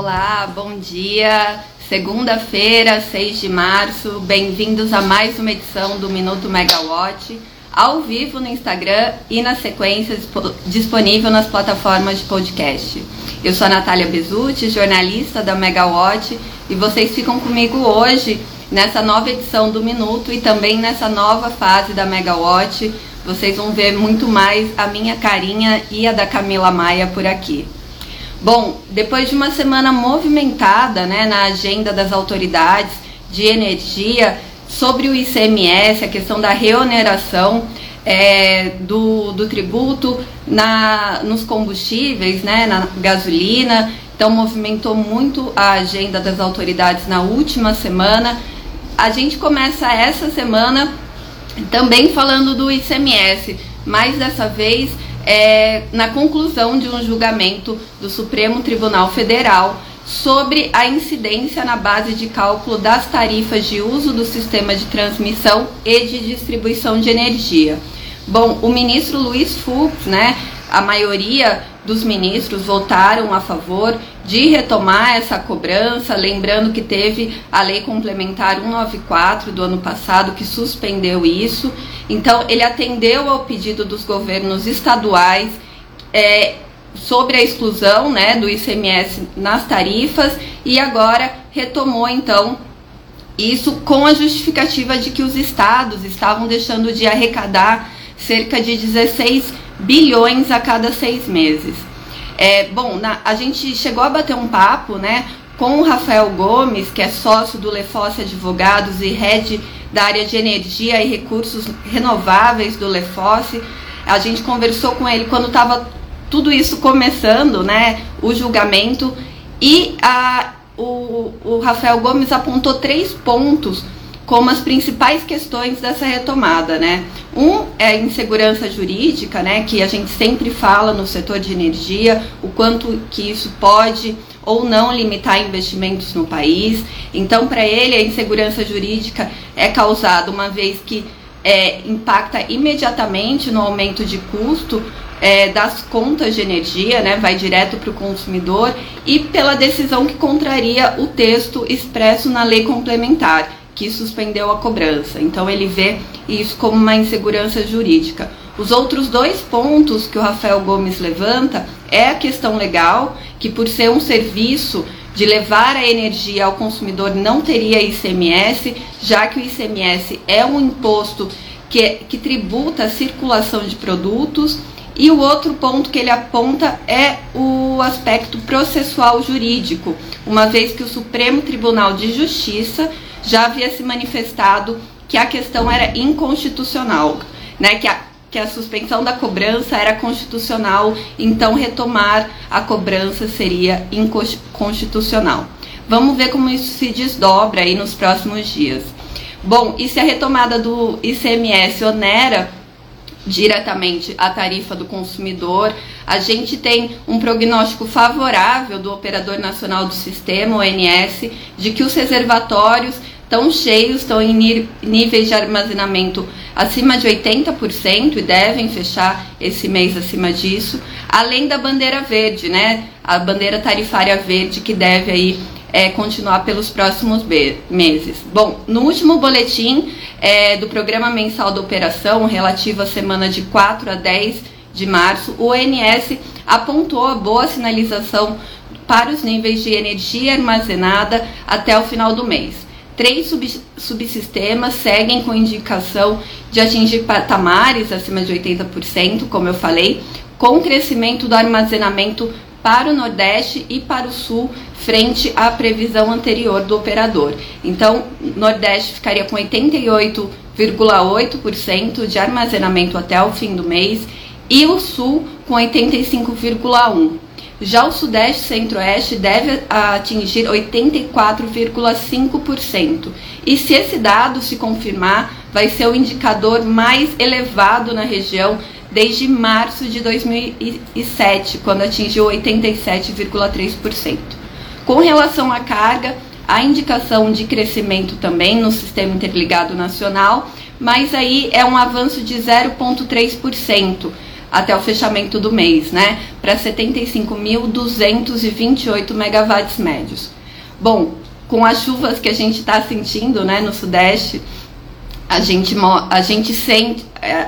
Olá, bom dia. Segunda-feira, 6 de março. Bem-vindos a mais uma edição do Minuto Megawatt, ao vivo no Instagram e na sequência disponível nas plataformas de podcast. Eu sou a Natália Bezutti, jornalista da Megawatt, e vocês ficam comigo hoje nessa nova edição do Minuto e também nessa nova fase da Megawatt. Vocês vão ver muito mais a minha carinha e a da Camila Maia por aqui. Bom, depois de uma semana movimentada né, na agenda das autoridades de energia sobre o ICMS, a questão da reoneração é, do, do tributo na, nos combustíveis, né, na gasolina, então movimentou muito a agenda das autoridades na última semana. A gente começa essa semana também falando do ICMS, mas dessa vez é, na conclusão de um julgamento do Supremo Tribunal Federal sobre a incidência na base de cálculo das tarifas de uso do sistema de transmissão e de distribuição de energia. Bom, o ministro Luiz Fux, né, a maioria dos ministros votaram a favor de retomar essa cobrança, lembrando que teve a lei complementar 194 do ano passado que suspendeu isso. Então, ele atendeu ao pedido dos governos estaduais é, sobre a exclusão né, do ICMS nas tarifas e agora retomou então isso com a justificativa de que os estados estavam deixando de arrecadar cerca de 16 bilhões a cada seis meses. É, bom, na, a gente chegou a bater um papo, né, com o Rafael Gomes, que é sócio do Lefosse Advogados e head da área de energia e recursos renováveis do Lefosse. A gente conversou com ele quando estava tudo isso começando, né, o julgamento, e a, o, o Rafael Gomes apontou três pontos como as principais questões dessa retomada, né? Um é a insegurança jurídica, né, que a gente sempre fala no setor de energia, o quanto que isso pode ou não limitar investimentos no país. Então, para ele, a insegurança jurídica é causada uma vez que é, impacta imediatamente no aumento de custo é, das contas de energia, né, vai direto para o consumidor, e pela decisão que contraria o texto expresso na lei complementar que suspendeu a cobrança. Então ele vê isso como uma insegurança jurídica. Os outros dois pontos que o Rafael Gomes levanta é a questão legal, que por ser um serviço de levar a energia ao consumidor não teria ICMS, já que o ICMS é um imposto que, que tributa a circulação de produtos. E o outro ponto que ele aponta é o aspecto processual jurídico, uma vez que o Supremo Tribunal de Justiça já havia se manifestado que a questão era inconstitucional, né? Que a, que a suspensão da cobrança era constitucional, então retomar a cobrança seria inconstitucional. Vamos ver como isso se desdobra aí nos próximos dias. Bom, e se a retomada do ICMS onera diretamente a tarifa do consumidor. A gente tem um prognóstico favorável do Operador Nacional do Sistema, ONS, de que os reservatórios estão cheios, estão em níveis de armazenamento acima de 80% e devem fechar esse mês acima disso, além da bandeira verde, né? A bandeira tarifária verde que deve aí é, continuar pelos próximos meses. Bom, no último boletim é, do programa mensal da operação, relativo à semana de 4 a 10 de março, o ONS apontou a boa sinalização para os níveis de energia armazenada até o final do mês. Três sub subsistemas seguem com indicação de atingir patamares acima de 80%, como eu falei, com crescimento do armazenamento para o Nordeste e para o Sul, frente à previsão anterior do operador. Então, Nordeste ficaria com 88,8% de armazenamento até o fim do mês e o Sul com 85,1%. Já o Sudeste e Centro-Oeste deve atingir 84,5%. E se esse dado se confirmar, vai ser o indicador mais elevado na região desde março de 2007, quando atingiu 87,3%. Com relação à carga, a indicação de crescimento também no Sistema Interligado Nacional, mas aí é um avanço de 0,3%. até o fechamento do mês, né, para 75.228 megawatts médios. Bom, com as chuvas que a gente está sentindo, né, no Sudeste, a gente, a gente sente, é,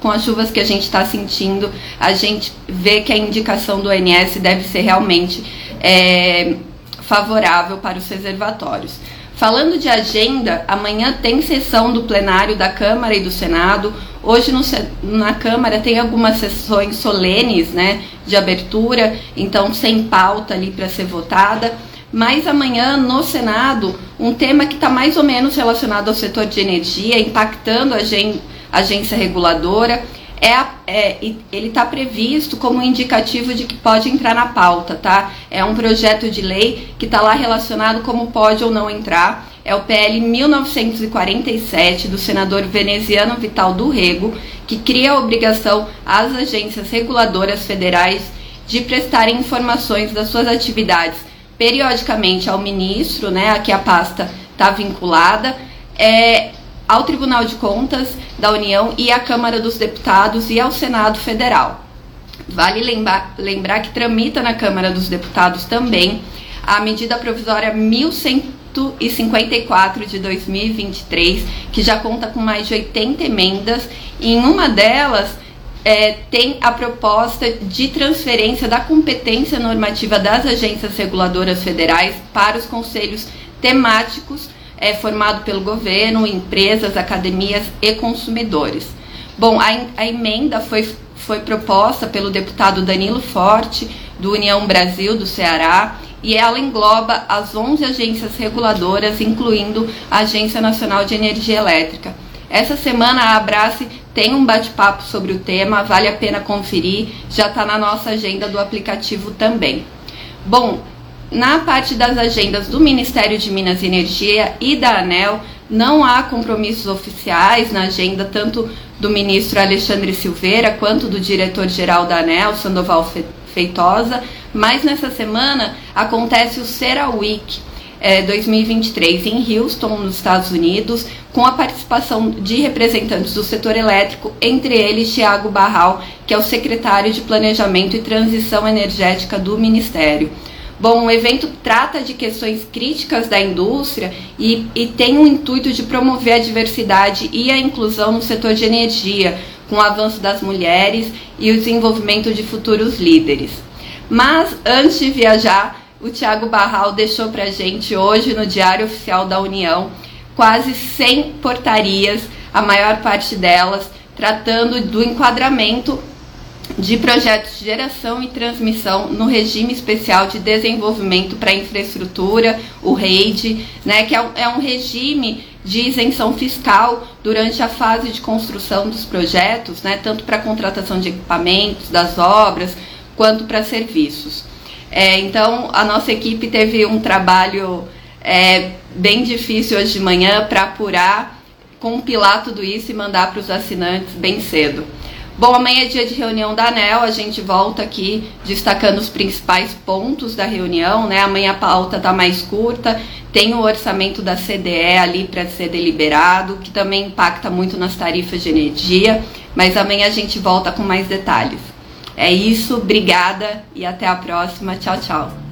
com as chuvas que a gente está sentindo, a gente vê que a indicação do ONS deve ser realmente é, favorável para os reservatórios. Falando de agenda, amanhã tem sessão do plenário da Câmara e do Senado. Hoje no, na Câmara tem algumas sessões solenes, né, de abertura, então sem pauta ali para ser votada. Mas amanhã no Senado, um tema que está mais ou menos relacionado ao setor de energia, impactando a agência reguladora, é, é ele está previsto como indicativo de que pode entrar na pauta, tá? É um projeto de lei que está lá relacionado como pode ou não entrar. É o PL 1947 do senador veneziano Vital do Rego, que cria a obrigação às agências reguladoras federais de prestarem informações das suas atividades periodicamente ao ministro, né, a que a pasta está vinculada, é, ao Tribunal de Contas da União e à Câmara dos Deputados e ao Senado Federal. Vale lembrar, lembrar que tramita na Câmara dos Deputados também a medida provisória 1154 de 2023, que já conta com mais de 80 emendas, e em uma delas é, tem a proposta de transferência da competência normativa das agências reguladoras federais para os conselhos temáticos é formado pelo governo, empresas, academias e consumidores. Bom, a, a emenda foi, foi proposta pelo deputado Danilo Forte, do União Brasil, do Ceará, e ela engloba as 11 agências reguladoras, incluindo a Agência Nacional de Energia Elétrica. Essa semana a Abrace tem um bate-papo sobre o tema, vale a pena conferir, já está na nossa agenda do aplicativo também. Bom, na parte das agendas do Ministério de Minas e Energia e da ANEL, não há compromissos oficiais na agenda tanto do ministro Alexandre Silveira quanto do diretor-geral da ANEL, Sandoval Feitosa, mas nessa semana acontece o Cera Week é, 2023 em Houston, nos Estados Unidos, com a participação de representantes do setor elétrico, entre eles Tiago Barral, que é o secretário de Planejamento e Transição Energética do Ministério. Bom, o evento trata de questões críticas da indústria e, e tem o intuito de promover a diversidade e a inclusão no setor de energia, com o avanço das mulheres e o desenvolvimento de futuros líderes. Mas antes de viajar, o Tiago Barral deixou para gente hoje no Diário Oficial da União quase 100 portarias, a maior parte delas tratando do enquadramento de projetos de geração e transmissão no regime especial de desenvolvimento para infraestrutura, o REID, né, que é um, é um regime de isenção fiscal durante a fase de construção dos projetos, né, tanto para contratação de equipamentos, das obras, quanto para serviços. É, então, a nossa equipe teve um trabalho é, bem difícil hoje de manhã para apurar, compilar tudo isso e mandar para os assinantes bem cedo. Bom, amanhã é dia de reunião da ANEL, a gente volta aqui destacando os principais pontos da reunião, né? Amanhã a pauta está mais curta, tem o orçamento da CDE ali para ser deliberado, que também impacta muito nas tarifas de energia, mas amanhã a gente volta com mais detalhes. É isso, obrigada e até a próxima. Tchau, tchau.